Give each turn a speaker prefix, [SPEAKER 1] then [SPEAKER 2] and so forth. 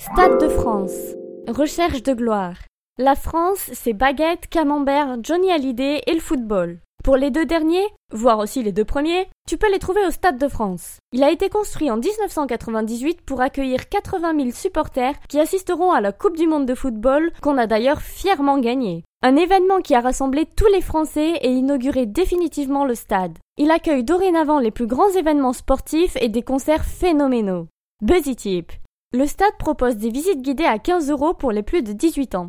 [SPEAKER 1] Stade de France. Recherche de gloire. La France, c'est baguette, camembert, Johnny Hallyday et le football. Pour les deux derniers, voire aussi les deux premiers, tu peux les trouver au Stade de France. Il a été construit en 1998 pour accueillir 80 000 supporters qui assisteront à la Coupe du Monde de football qu'on a d'ailleurs fièrement gagnée. Un événement qui a rassemblé tous les Français et inauguré définitivement le stade. Il accueille dorénavant les plus grands événements sportifs et des concerts phénoménaux. Buzzy Tip. Le stade propose des visites guidées à 15 euros pour les plus de 18 ans.